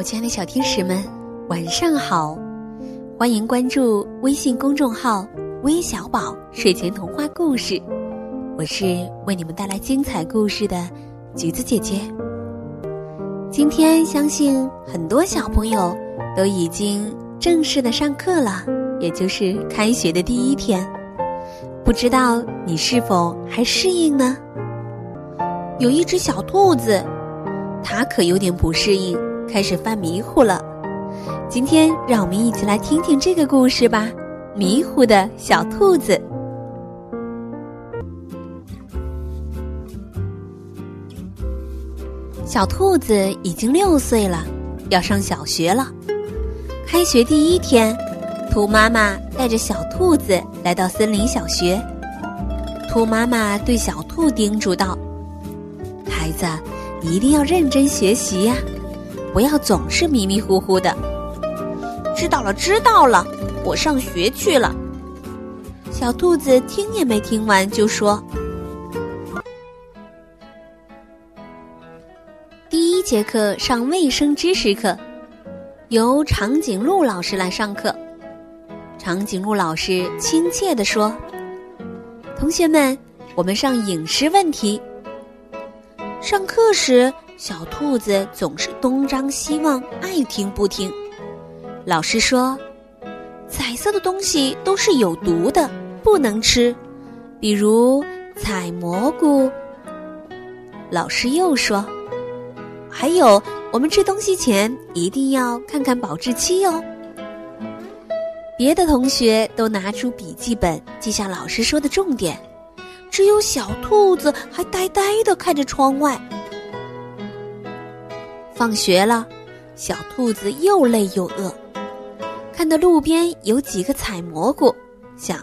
我亲爱的小天使们，晚上好！欢迎关注微信公众号“微小宝睡前童话故事”，我是为你们带来精彩故事的橘子姐姐。今天相信很多小朋友都已经正式的上课了，也就是开学的第一天，不知道你是否还适应呢？有一只小兔子，它可有点不适应。开始犯迷糊了，今天让我们一起来听听这个故事吧。迷糊的小兔子，小兔子已经六岁了，要上小学了。开学第一天，兔妈妈带着小兔子来到森林小学。兔妈妈对小兔叮嘱道：“孩子，一定要认真学习呀。”不要总是迷迷糊糊的。知道了，知道了，我上学去了。小兔子听也没听完就说：“第一节课上卫生知识课，由长颈鹿老师来上课。”长颈鹿老师亲切地说：“同学们，我们上饮食问题。”上课时。小兔子总是东张西望，爱听不听。老师说：“彩色的东西都是有毒的，不能吃，比如采蘑菇。”老师又说：“还有，我们吃东西前一定要看看保质期哦。”别的同学都拿出笔记本记下老师说的重点，只有小兔子还呆呆的看着窗外。放学了，小兔子又累又饿，看到路边有几个采蘑菇，想：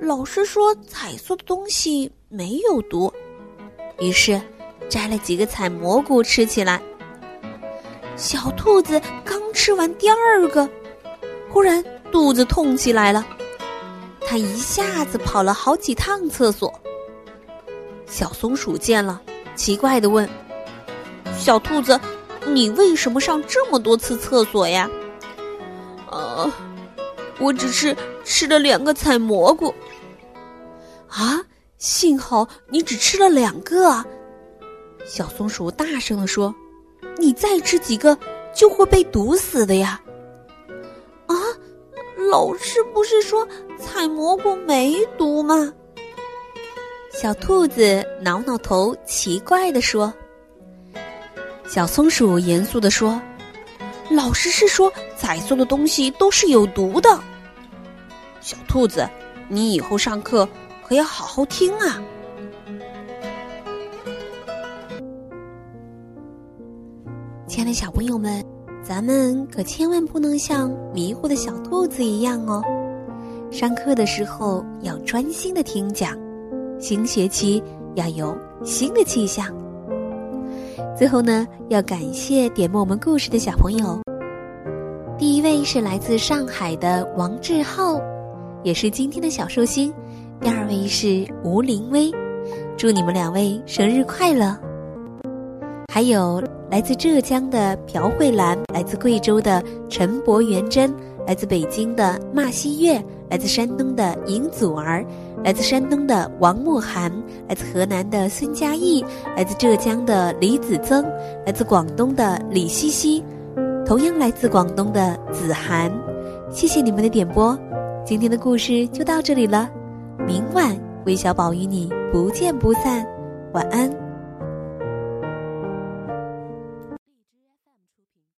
老师说彩色的东西没有毒，于是摘了几个采蘑菇吃起来。小兔子刚吃完第二个，忽然肚子痛起来了，它一下子跑了好几趟厕所。小松鼠见了，奇怪的问。小兔子，你为什么上这么多次厕所呀？呃，我只是吃了两个采蘑菇。啊，幸好你只吃了两个啊！小松鼠大声地说：“你再吃几个就会被毒死的呀！”啊，老师不是说采蘑菇没毒吗？小兔子挠挠头，奇怪地说。小松鼠严肃地说：“老师是说彩色的东西都是有毒的。小兔子，你以后上课可要好好听啊！”亲爱的小朋友们，咱们可千万不能像迷糊的小兔子一样哦！上课的时候要专心的听讲，新学期要有新的气象。最后呢，要感谢点播我们故事的小朋友。第一位是来自上海的王志浩，也是今天的小寿星；第二位是吴林威，祝你们两位生日快乐。还有来自浙江的朴慧兰，来自贵州的陈博元珍，来自北京的骂西月，来自山东的尹祖儿。来自山东的王慕涵，来自河南的孙嘉义，来自浙江的李子增，来自广东的李西西，同样来自广东的子涵，谢谢你们的点播，今天的故事就到这里了，明晚微小宝与你不见不散，晚安。